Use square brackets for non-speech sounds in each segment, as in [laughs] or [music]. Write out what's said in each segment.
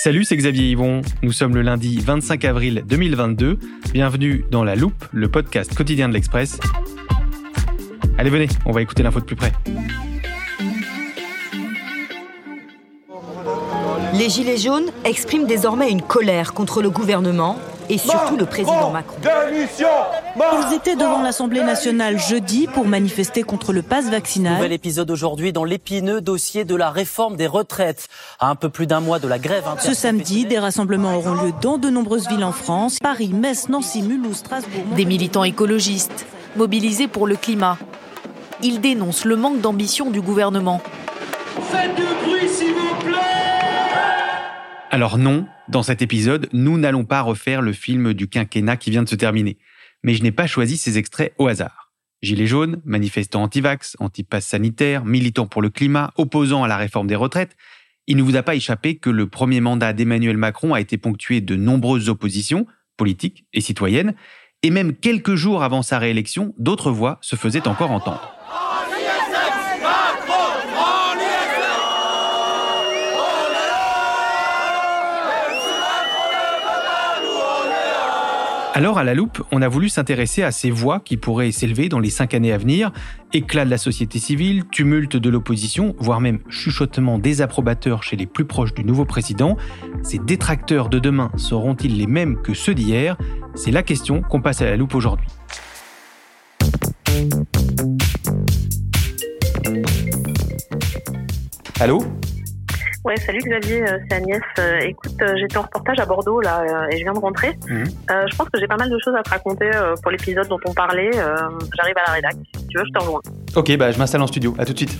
Salut, c'est Xavier Yvon. Nous sommes le lundi 25 avril 2022. Bienvenue dans La Loupe, le podcast quotidien de l'Express. Allez, venez, on va écouter l'info de plus près. Les Gilets jaunes expriment désormais une colère contre le gouvernement et surtout le président Macron. Ils étaient devant l'Assemblée nationale jeudi pour manifester contre le pass vaccinal. Nouvel épisode aujourd'hui dans l'épineux dossier de la réforme des retraites. À un peu plus d'un mois de la grève Ce samedi, des rassemblements auront lieu dans de nombreuses villes en France Paris, Metz, Nancy, Mulhouse, Strasbourg. Des militants écologistes, mobilisés pour le climat. Ils dénoncent le manque d'ambition du gouvernement. Faites du bruit, s'il vous plaît Alors non, dans cet épisode, nous n'allons pas refaire le film du quinquennat qui vient de se terminer. Mais je n'ai pas choisi ces extraits au hasard. Gilets jaunes, manifestants anti-vax, anti-pass sanitaire, militants pour le climat, opposants à la réforme des retraites, il ne vous a pas échappé que le premier mandat d'Emmanuel Macron a été ponctué de nombreuses oppositions, politiques et citoyennes, et même quelques jours avant sa réélection, d'autres voix se faisaient encore entendre. Alors, à la loupe, on a voulu s'intéresser à ces voix qui pourraient s'élever dans les cinq années à venir. Éclat de la société civile, tumulte de l'opposition, voire même chuchotement désapprobateur chez les plus proches du nouveau président. Ces détracteurs de demain seront-ils les mêmes que ceux d'hier? C'est la question qu'on passe à la loupe aujourd'hui. Allô? Ouais, salut Xavier, euh, c'est Agnès. Euh, écoute, euh, j'étais en reportage à Bordeaux là euh, et je viens de rentrer. Mhm. Euh, je pense que j'ai pas mal de choses à te raconter pour l'épisode dont on parlait. J'arrive à la rédac. Si tu veux, je te rejoins. Ok, bah je m'installe en studio. À tout de suite.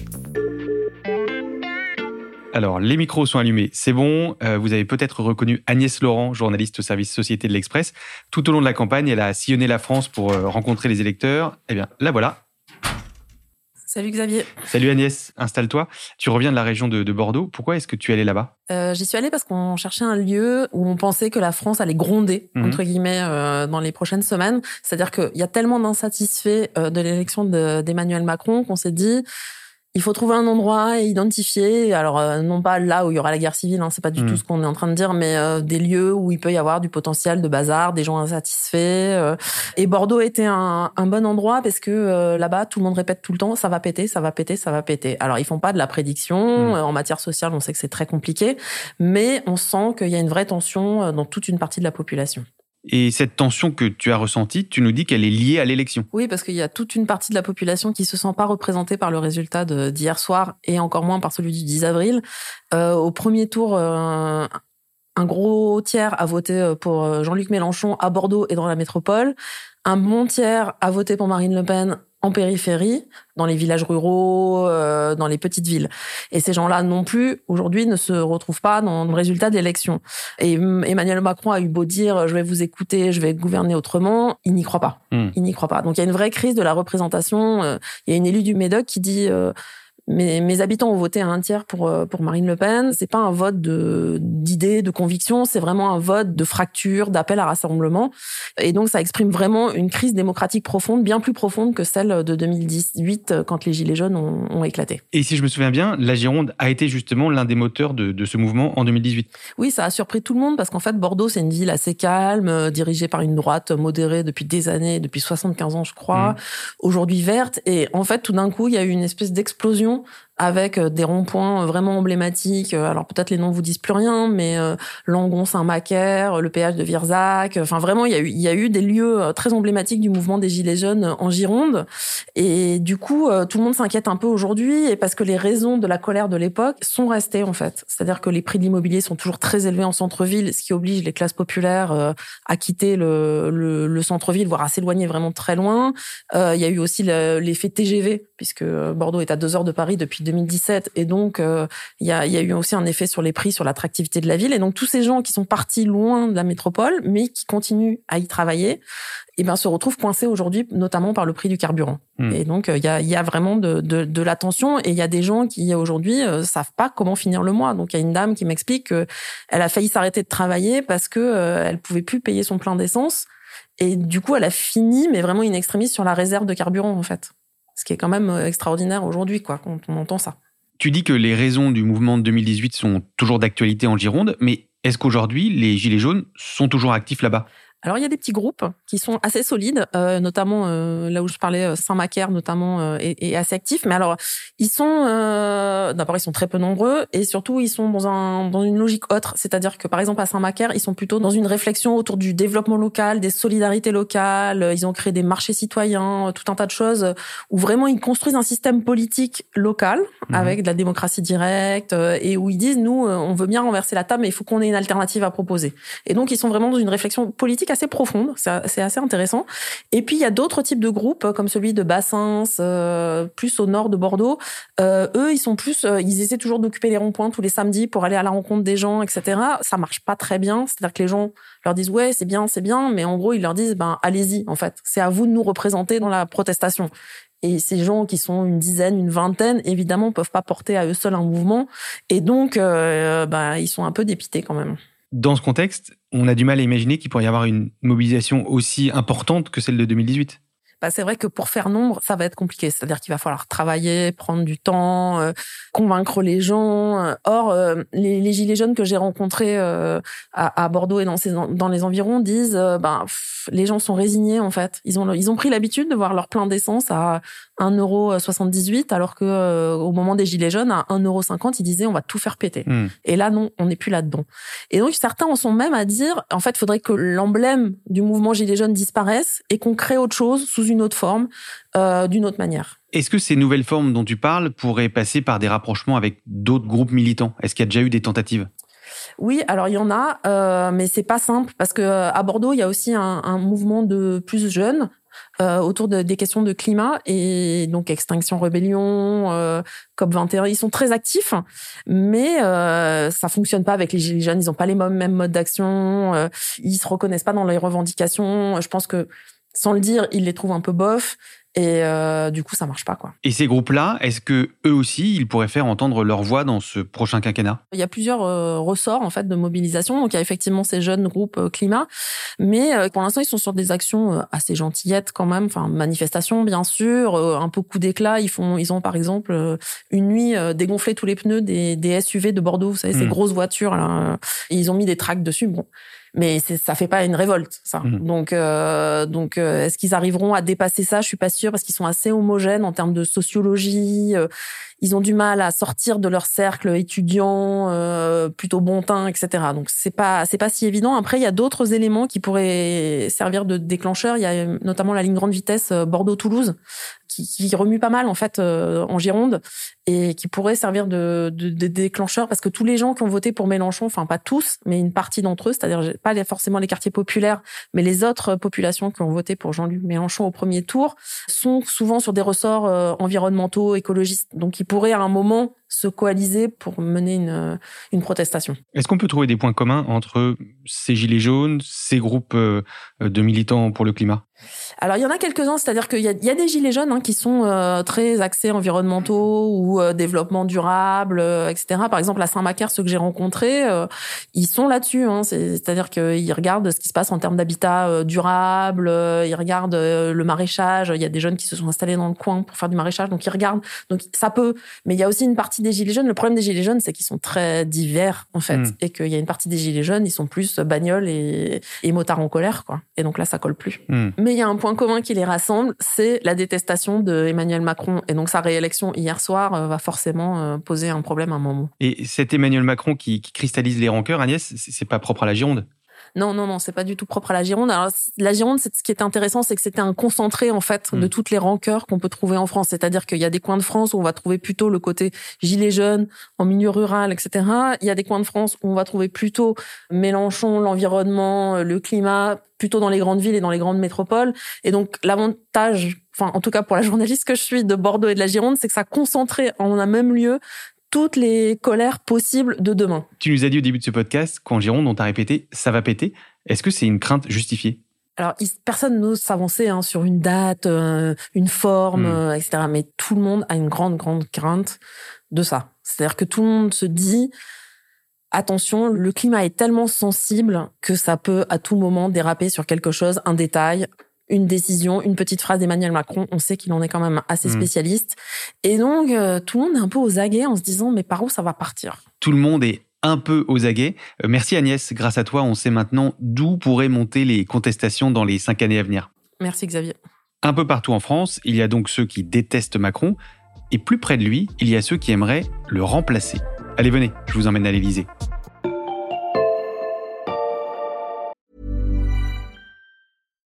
Alors, les micros sont allumés, c'est bon. Vous avez peut-être reconnu Agnès Laurent, journaliste au service Société de l'Express. Tout au long de la campagne, elle a sillonné la France pour rencontrer les électeurs. Eh bien, la voilà. Salut Xavier. Salut Agnès, installe-toi. Tu reviens de la région de, de Bordeaux. Pourquoi est-ce que tu es allée là-bas? Euh, J'y suis allée parce qu'on cherchait un lieu où on pensait que la France allait gronder, Mhm. entre guillemets, euh, dans les prochaines semaines. C'est-à-dire qu'il y a tellement d'insatisfaits euh, de l'élection de- d'Emmanuel Macron qu'on s'est dit il faut trouver un endroit et identifier. Alors, euh, non pas là où il y aura la guerre civile, hein, c'est pas du Mhm. tout ce qu'on est en train de dire, mais euh, des lieux où il peut y avoir du potentiel de bazar, des gens insatisfaits. euh. Et Bordeaux était un, un bon endroit parce que euh, là-bas, tout le monde répète tout le temps, ça va péter, ça va péter, ça va péter. Alors, ils font pas de la prédiction. Mhm. Euh, En matière sociale, on sait que c'est très compliqué, mais on sent qu'il y a une vraie tension euh, dans toute une partie de la population. Et cette tension que tu as ressentie, tu nous dis qu'elle est liée à l'élection. Oui, parce qu'il y a toute une partie de la population qui se sent pas représentée par le résultat d'hier soir et encore moins par celui du 10 avril. Euh, au premier tour, euh, un gros tiers a voté euh, pour Jean-Luc Mélenchon à Bordeaux et dans la métropole. Un bon tiers a voté pour Marine Le Pen en périphérie, dans les villages ruraux, euh, dans les petites villes. Et ces gens-là non plus, aujourd'hui, ne se retrouvent pas dans le résultat d'élection. Et Emmanuel Macron a eu beau dire « je vais vous écouter, je vais gouverner autrement », il n'y croit pas. Hmm. Il n'y croit pas. Donc il y a une vraie crise de la représentation. Euh, Il y a une élue du Médoc qui dit euh, mes, mes habitants ont voté à un tiers pour euh, pour Marine Le Pen. C'est pas un vote de d'idées, de conviction. C'est vraiment un vote de fracture, d'appel à rassemblement. Et donc ça exprime vraiment une crise démocratique profonde, bien plus profonde que celle de 2018 euh, quand les gilets jaunes ont, ont éclaté. Et si je me souviens bien, la Gironde a été justement l'un des moteurs de, de ce mouvement en 2018. Oui, ça a surpris tout le monde parce qu'en fait, Bordeaux, c'est une ville assez calme, euh, dirigée par une droite modérée depuis des années, depuis 75 ans, je crois, Mhm. aujourd'hui verte. Et en fait, tout d'un coup, il y a eu une espèce d'explosion oui avec des ronds-points vraiment emblématiques. Alors peut-être les noms vous disent plus rien, mais Langon, Saint-Macaire, le péage de Virzac. Enfin vraiment, il y a eu des lieux très emblématiques du mouvement des gilets jaunes en Gironde. Et du coup, tout le monde s'inquiète un peu aujourd'hui, et parce que les raisons de la colère de l'époque sont restées en fait. C'est-à-dire que les prix de l'immobilier sont toujours très élevés en centre-ville, ce qui oblige les classes populaires à quitter le, le, le centre-ville, voire à s'éloigner vraiment très loin. Euh, il y a eu aussi l'effet TGV, puisque Bordeaux est à deux heures de Paris depuis 2017, et donc euh, il y, a, y a eu aussi un effet sur les prix, sur l'attractivité de la ville. Et donc tous ces gens qui sont partis loin de la métropole, mais qui continuent à y travailler, eh ben, se retrouvent coincés aujourd'hui, notamment par le prix du carburant. Hmm. Et donc, il y a, y a vraiment de, de, de la tension et il y a des gens qui, aujourd'hui, euh, savent pas comment finir le mois. Donc, il y a une dame qui m'explique qu'elle a failli s'arrêter de travailler parce que euh, elle pouvait plus payer son plein d'essence. Et du coup, elle a fini, mais vraiment une extrémiste sur la réserve de carburant, en fait. Ce qui est quand même euh, extraordinaire aujourd'hui, quoi, quand on entend ça. Tu dis que les raisons du mouvement de 2018 sont toujours d'actualité en Gironde, mais est-ce qu'aujourd'hui, les Gilets jaunes sont toujours actifs là-bas? Alors il y a des petits groupes qui sont assez solides, euh, notamment euh, là où je parlais, euh, Saint-Macaire notamment euh, est, assez actif. Mais alors ils sont d'abord ils sont très peu nombreux et surtout ils sont dans un dans une logique autre, c'est-à-dire que par exemple à Saint-Macaire ils sont plutôt dans une réflexion autour du développement local, des solidarités locales. Ils ont créé des marchés citoyens, tout un tas de choses où vraiment ils construisent un système politique local mmh. avec de la démocratie directe et où ils disent nous on veut bien renverser la table mais il faut qu'on ait une alternative à proposer. Et donc ils sont vraiment dans une réflexion politique assez profonde, c'est assez intéressant. Et puis il y a d'autres types de groupes comme celui de Bassins, euh, plus au nord de Bordeaux. Euh, eux, ils sont plus, euh, ils essaient toujours d'occuper les ronds-points tous les samedis pour aller à la rencontre des gens, etc. Ça marche pas très bien, c'est-à-dire que les gens leur disent ouais c'est bien, c'est bien, mais en gros ils leur disent ben allez-y en fait, c'est à vous de nous représenter dans la protestation. Et ces gens qui sont une dizaine, une vingtaine, évidemment, peuvent pas porter à eux seuls un mouvement. Et donc, euh, bah, ils sont un peu dépités quand même. Dans ce contexte, on a du mal à imaginer qu'il pourrait y avoir une mobilisation aussi importante que celle de 2018 bah, c'est vrai que pour faire nombre, ça va être compliqué. C'est-à-dire qu'il va falloir travailler, prendre du temps, euh, convaincre les gens. Or, euh, les, gilets jaunes que j'ai rencontrés euh, à, Bordeaux et dans les environs disent, ben, les gens sont résignés en fait. Ils ont ils ont pris l'habitude de voir leur plein d'essence à 1,78€ alors que au moment des gilets jaunes à 1,50€, ils disaient on va tout faire péter. Hmm. Et là non, on n'est plus là-dedans. Et donc certains en sont même à dire en fait, il faudrait que l'emblème du mouvement gilets jaunes disparaisse et qu'on crée autre chose sous une autre forme, euh, d'une autre manière. Est-ce que ces nouvelles formes dont tu parles pourraient passer par des rapprochements avec d'autres groupes militants? Est-ce qu'il y a déjà eu des tentatives? Oui, alors il y en a, euh, mais c'est pas simple parce que euh, à Bordeaux, il y a aussi un, un mouvement de plus jeunes euh, autour de, des questions de climat et donc Extinction Rébellion, euh, COP 21, ils sont très actifs, mais euh, ça fonctionne pas avec les gilets. Ils ont pas les mêmes modes d'action, euh, ils se reconnaissent pas dans les revendications. Je pense que sans le dire, ils les trouvent un peu bof. Et euh, du coup, ça marche pas, quoi. Et ces groupes-là, est-ce que eux aussi, ils pourraient faire entendre leur voix dans ce prochain quinquennat? Il y a plusieurs euh, ressorts en fait de mobilisation. Donc, il y a effectivement ces jeunes groupes euh, climat, mais pour l'instant, ils sont sur des actions assez gentillettes quand même. Enfin, manifestations, bien sûr, un peu coup d'éclat. Ils font, ils ont par exemple une nuit dégonflé tous les pneus des, des SUV de Bordeaux. Vous savez, ces hmm. grosses voitures. Là, ils ont mis des tracts dessus. Bon, mais ça fait pas une révolte ça. Mmh. Donc euh, donc euh, est-ce qu'ils arriveront à dépasser ça? Je suis pas sûre parce qu'ils sont assez homogènes en termes de sociologie. Euh, ils ont du mal à sortir de leur cercle étudiant euh, plutôt bon teint, etc. Donc c'est pas c'est pas si évident. Après il y a d'autres éléments qui pourraient servir de déclencheur. Il y a notamment la ligne grande vitesse Bordeaux-Toulouse qui, qui, remue pas mal en fait en Gironde et qui pourrait servir de, de, déclencheur parce que tous les gens qui ont voté pour Mélenchon, enfin pas tous, mais une partie d'entre eux, c'est-à-dire pas forcément les quartiers populaires, mais les autres populations qui ont voté pour Jean-Luc Mélenchon au premier tour, sont souvent sur des ressorts euh, environnementaux, écologistes. Donc ils pourraient à un moment se coaliser pour mener une, une protestation. Est-ce qu'on peut trouver des points communs entre ces gilets jaunes, ces groupes euh, de militants pour le climat? Alors il y en a quelques-uns, c'est-à-dire qu'il y a, y a des gilets jaunes hein, qui sont euh, très axés environnementaux ou euh, développement durable, etc. Par exemple à Saint-Macaire, ceux que j'ai rencontrés, ils sont là-dessus. Hein, c'est-à-dire qu'ils regardent ce qui se passe en termes d'habitat durable, ils regardent le maraîchage. Il y a des jeunes qui se sont installés dans le coin pour faire du maraîchage, donc ils regardent. Donc ça peut, mais il y a aussi une partie des gilets jaunes, le problème des gilets jaunes, c'est qu'ils sont très divers en fait, mm. et qu'il y a une partie des gilets jaunes, ils sont plus bagnoles et, et motards en colère, quoi. Et donc là, ça colle plus. Mm. Mais il y a un point commun qui les rassemble, c'est la détestation de Emmanuel Macron. Et donc sa réélection hier soir euh, va forcément euh, poser un problème à un moment. Et cet Emmanuel Macron qui, qui cristallise les rancœurs, Agnès, c'est pas propre à la Gironde? Non, non, non, c'est pas du tout propre à la Gironde. Alors, la Gironde, ce qui est intéressant, c'est que c'était un concentré, en fait, de mm. toutes les rancœurs qu'on peut trouver en France. C'est-à-dire qu'il y a des coins de France où on va trouver plutôt le côté gilet jaune, en milieu rural, etc. Il y a des coins de France où on va trouver plutôt Mélenchon, l'environnement, le climat, plutôt dans les grandes villes et dans les grandes métropoles. Et donc, l'avantage, enfin, en tout cas pour la [laughs] journaliste que je suis de Bordeaux et de la Gironde, c'est que ça concentrait en un même lieu toutes les colères possibles de demain. Tu nous as dit au début de ce podcast qu'en Gironde, on t'a répété ça va péter. Est-ce que c'est une crainte justifiée? Alors, personne n'ose s'avancer hein, sur une date, euh, une forme, hmm. euh, etc. Mais tout le monde a une grande, grande crainte de ça. C'est-à-dire que tout le monde se dit, attention, le climat est tellement sensible que ça peut à tout moment déraper sur quelque chose, un détail, une décision, une petite phrase d'Emmanuel Macron. On sait qu'il en est quand même assez hmm. spécialiste. Et donc, euh, tout le monde est un peu aux aguets en se disant, mais par où ça va partir? Tout le monde est un peu aux aguets. Euh, merci Agnès, grâce à toi, on sait maintenant d'où pourraient monter les contestations dans les cinq années à venir. Merci Xavier. Un peu partout en France, il y a donc ceux qui détestent Macron, et plus près de lui, il y a ceux qui aimeraient le remplacer. Allez, venez, je vous emmène à l'Élysée.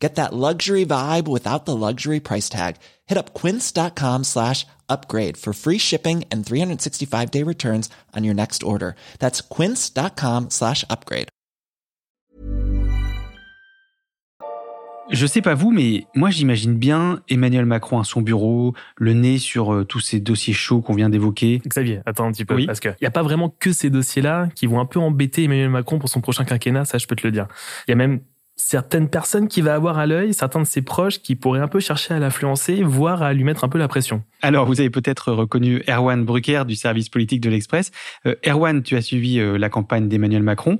Get that luxury vibe without the luxury price tag. Hit up quince.com slash upgrade for free shipping and 365 day returns on your next order. That's quince.com slash upgrade. Je sais pas vous, mais moi j'imagine bien Emmanuel Macron à son bureau, le nez sur euh, tous ces dossiers chauds qu'on vient d'évoquer. Xavier, attends un petit peu, parce qu'il n'y a pas vraiment que ces dossiers-là qui vont un peu embêter Emmanuel Macron pour son prochain quinquennat, ça je peux te le dire. Il y a même certaines personnes qui va avoir à l'œil, certains de ses proches qui pourraient un peu chercher à l'influencer, voire à lui mettre un peu la pression. Alors, vous avez peut-être reconnu Erwan Brucker du service politique de l'Express. Euh, Erwan, tu as suivi euh, la campagne d'Emmanuel Macron.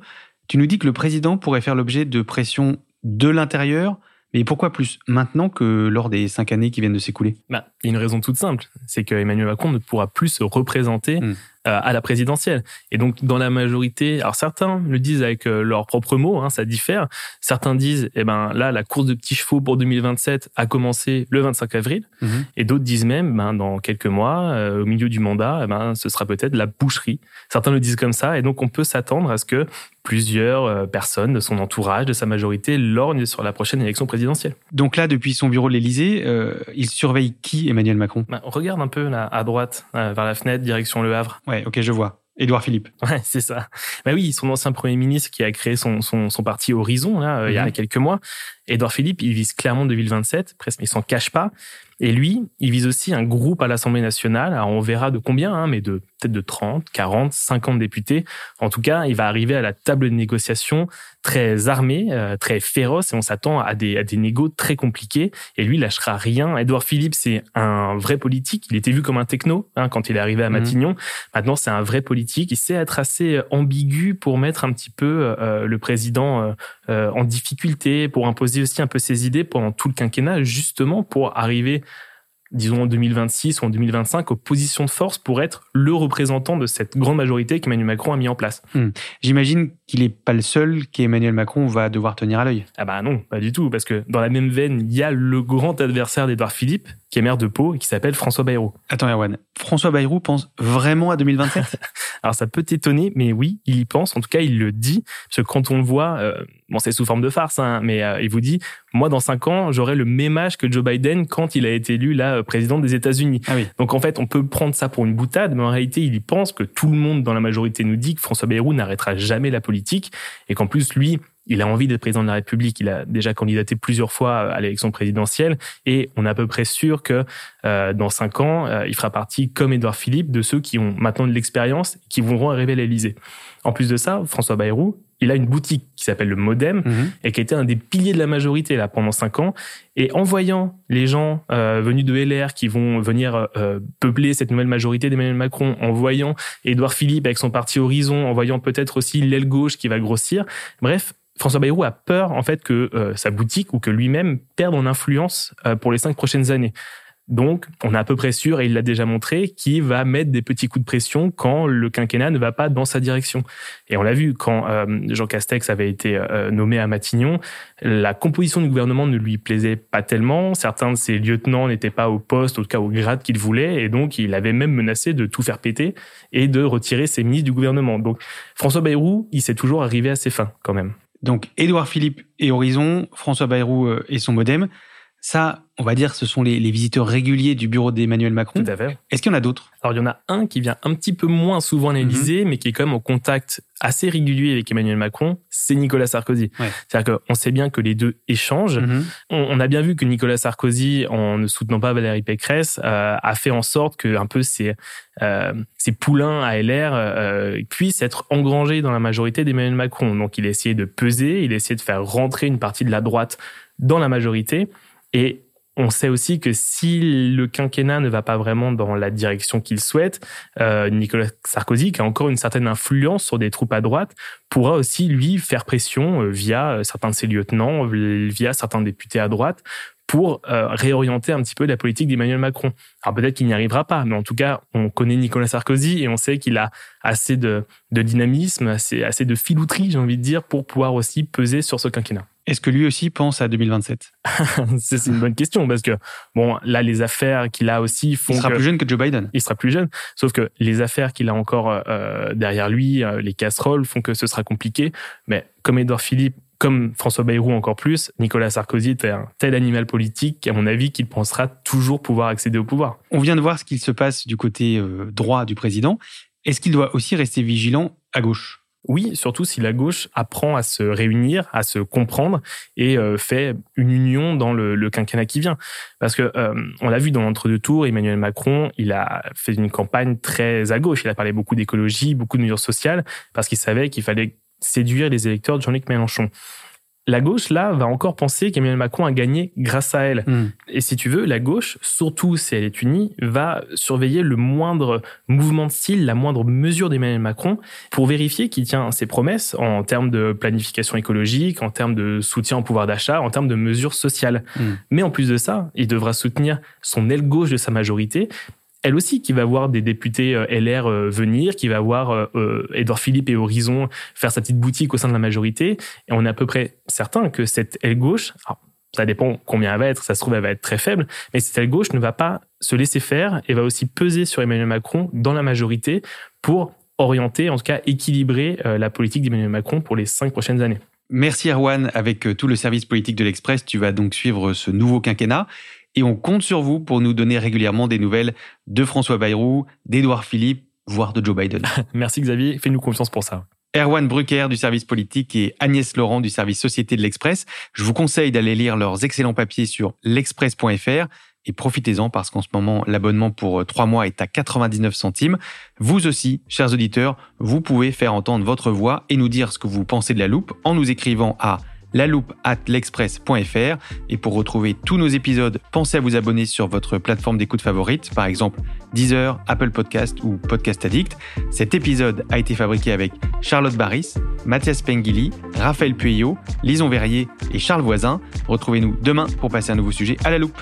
Tu nous dis que le président pourrait faire l'objet de pression de l'intérieur, mais pourquoi plus maintenant que lors des cinq années qui viennent de s'écouler? Bah, Il y a une raison toute simple, c'est que Emmanuel Macron ne pourra plus se représenter hmm. Euh, à la présidentielle. Et donc, dans la majorité, alors certains le disent avec euh, leurs propres mots, hein, ça diffère. Certains disent, eh ben là, la course de petits chevaux pour 2027 a commencé le 25 avril. Mhm. Et d'autres disent même, ben, dans quelques mois, euh, au milieu du mandat, eh ben, ce sera peut-être la boucherie. Certains le disent comme ça. Et donc, on peut s'attendre à ce que plusieurs personnes de son entourage, de sa majorité, lorgnent sur la prochaine élection présidentielle. Donc là, depuis son bureau de l'Élysée, il surveille qui, Emmanuel Macron? On regarde un peu là, à droite, vers la fenêtre, direction Le Havre. Ouais, ok, je vois. Édouard Philippe. [laughs] Ouais, c'est ça. Bah oui, son ancien premier ministre qui a créé son, son, son parti Horizon là, euh, il y a mhm. quelques mois. Édouard Philippe, il vise clairement 2027, presque, mais il s'en cache pas. Et lui, il vise aussi un groupe à l'Assemblée nationale. Alors on verra de combien, hein, mais de peut-être de 30, 40, 50 députés. En tout cas, il va arriver à la table de négociation très armé, euh, très féroce, et on s'attend à des, à des négos très compliqués. Et lui, il lâchera rien. Edouard Philippe, c'est un vrai politique. Il était vu comme un techno hein, quand il est arrivé à mhm. Matignon. Maintenant, c'est un vrai politique. Il sait être assez ambigu pour mettre un petit peu euh, le président euh, en difficulté, pour imposer aussi un peu ses idées pendant tout le quinquennat, justement pour arriver disons en 2026 ou en 2025, aux positions de force pour être le représentant de cette grande majorité qu'Emmanuel Macron a mis en place. Hmm. J'imagine qu'il n'est pas le seul qu'Emmanuel Macron va devoir tenir à l'œil. Ah bah non, pas du tout, parce que dans la même veine, il y a le grand adversaire d'Edouard Philippe, qui est maire de Pau et qui s'appelle François Bayrou. Attends Erwan, François Bayrou pense vraiment à 2027 [laughs] Alors ça peut t'étonner, mais oui, il y pense, en tout cas il le dit, parce que quand on le voit, euh, bon c'est sous forme de farce, hein, mais euh, il vous dit, moi dans cinq ans, j'aurai le même âge que Joe Biden quand il a été élu là euh, président des États-Unis. Ah oui. Donc en fait, on peut prendre ça pour une boutade, mais en réalité, il y pense que tout le monde dans la majorité nous dit que François Bayrou n'arrêtera jamais la politique et qu'en plus lui, il a envie d'être président de la République. Il a déjà candidaté plusieurs fois à l'élection présidentielle et on est à peu près sûr que euh, dans cinq ans, euh, il fera partie, comme Édouard Philippe, de ceux qui ont maintenant de l'expérience, qui vont arriver à l'Élysée. En plus de ça, François Bayrou, il a une boutique qui s'appelle le Modem Mhm. et qui a été un des piliers de la majorité là pendant cinq ans. Et en voyant les gens euh, venus de LR qui vont venir euh, peupler cette nouvelle majorité d'Emmanuel Macron, en voyant Édouard Philippe avec son parti Horizon, en voyant peut-être aussi l'aile gauche qui va grossir, bref. François Bayrou a peur en fait que euh, sa boutique ou que lui-même perde en influence euh, pour les cinq prochaines années. Donc, on est à peu près sûr, et il l'a déjà montré, qu'il va mettre des petits coups de pression quand le quinquennat ne va pas dans sa direction. Et on l'a vu, quand euh, Jean Castex avait été euh, nommé à Matignon, la composition du gouvernement ne lui plaisait pas tellement. Certains de ses lieutenants n'étaient pas au poste, en tout cas au grade qu'il voulait, et donc il avait même menacé de tout faire péter et de retirer ses ministres du gouvernement. Donc, François Bayrou, il s'est toujours arrivé à ses fins, quand même. Donc, Édouard Philippe et Horizon, François Bayrou euh, et son modem. Ça, on va dire, ce sont les, les visiteurs réguliers du bureau d'Emmanuel Macron. Tout à fait. Est-ce qu'il y en a d'autres? Alors, il y en a un qui vient un petit peu moins souvent à l'Élysée, mais qui est quand même en contact assez régulier avec Emmanuel Macron, c'est Nicolas Sarkozy. Ouais. C'est-à-dire qu'on sait bien que les deux échangent. Mhm. On, on a bien vu que Nicolas Sarkozy, en ne soutenant pas Valérie Pécresse, euh, a fait en sorte que un peu ses, euh, poulains à LR euh, puissent être engrangés dans la majorité d'Emmanuel Macron. Donc, il a essayé de peser, il a essayé de faire rentrer une partie de la droite dans la majorité. Et on sait aussi que si le quinquennat ne va pas vraiment dans la direction qu'il souhaite, euh, Nicolas Sarkozy, qui a encore une certaine influence sur des troupes à droite, pourra aussi lui faire pression euh, via euh, certains de ses lieutenants, via certains députés à droite, pour réorienter un petit peu la politique d'Emmanuel Macron. Alors peut-être qu'il n'y arrivera pas, mais en tout cas, on connaît Nicolas Sarkozy et on sait qu'il a assez de, de dynamisme, assez, assez de filouterie, j'ai envie de dire, pour pouvoir aussi peser sur ce quinquennat. Est-ce que lui aussi pense à 2027 [laughs] C'est une bonne question parce que bon, là les affaires qu'il a aussi font Il sera que plus jeune que Joe Biden. il sera plus jeune. Sauf que les affaires qu'il a encore euh, derrière lui, euh, les casseroles, font que ce sera compliqué. Mais comme Edouard Philippe, comme François Bayrou encore plus, Nicolas Sarkozy est un tel animal politique qu'à mon avis qu'il pensera toujours pouvoir accéder au pouvoir. On vient de voir ce qu'il se passe du côté euh, droit du président. Est-ce qu'il doit aussi rester vigilant à gauche? Oui, surtout si la gauche apprend à se réunir, à se comprendre et euh, fait une union dans le, le quinquennat qui vient. Parce que euh, on l'a vu dans l'entre-deux tours, Emmanuel Macron, il a fait une campagne très à gauche. Il a parlé beaucoup d'écologie, beaucoup de mesures sociales, parce qu'il savait qu'il fallait séduire les électeurs de Jean-Luc Mélenchon. La gauche, là, va encore penser qu'Emmanuel Macron a gagné grâce à elle. Hmm. Et si tu veux, la gauche, surtout si elle est unie, va surveiller le moindre mouvement de style, la moindre mesure d'Emmanuel Macron pour vérifier qu'il tient ses promesses en termes de planification écologique, en termes de soutien au pouvoir d'achat, en termes de mesures sociales. Hmm. Mais en plus de ça, il devra soutenir son aile gauche de sa majorité elle aussi qui va voir des députés euh, LR euh, venir, qui va voir euh, euh, Philippe et Horizon faire sa petite boutique au sein de la majorité. Et on est à peu près certain que cette aile gauche, ça dépend combien elle va être, ça se trouve elle va être très faible, mais cette aile gauche ne va pas se laisser faire et va aussi peser sur Emmanuel Macron dans la majorité pour orienter, en tout cas équilibrer la politique d'Emmanuel Macron pour les cinq prochaines années. Merci Erwan, avec tout le service politique de l'Express, tu vas donc suivre ce nouveau quinquennat et on compte sur vous pour nous donner régulièrement des nouvelles de François Bayrou, d'Édouard Philippe, voire de Joe Biden. [laughs] Merci Xavier, fais-nous confiance pour ça. Erwan Brucker du service politique et Agnès Laurent du service société de l'Express. Je vous conseille d'aller lire leurs excellents papiers sur l'express.fr et profitez-en parce qu'en ce moment, l'abonnement pour trois mois est à 99 centimes. Vous aussi, chers auditeurs, vous pouvez faire entendre votre voix et nous dire ce que vous pensez de la loupe en nous écrivant à la loupe at l'express.fr. Et pour retrouver tous nos épisodes, pensez à vous abonner sur votre plateforme d'écoute favorite, par exemple Deezer, Apple Podcast ou Podcast Addict. Cet épisode a été fabriqué avec Charlotte Barris, Mathias Pengili, Raphaël Pueyo, Lison Verrier et Charles Voisin. Retrouvez-nous demain pour passer un nouveau sujet à la loupe.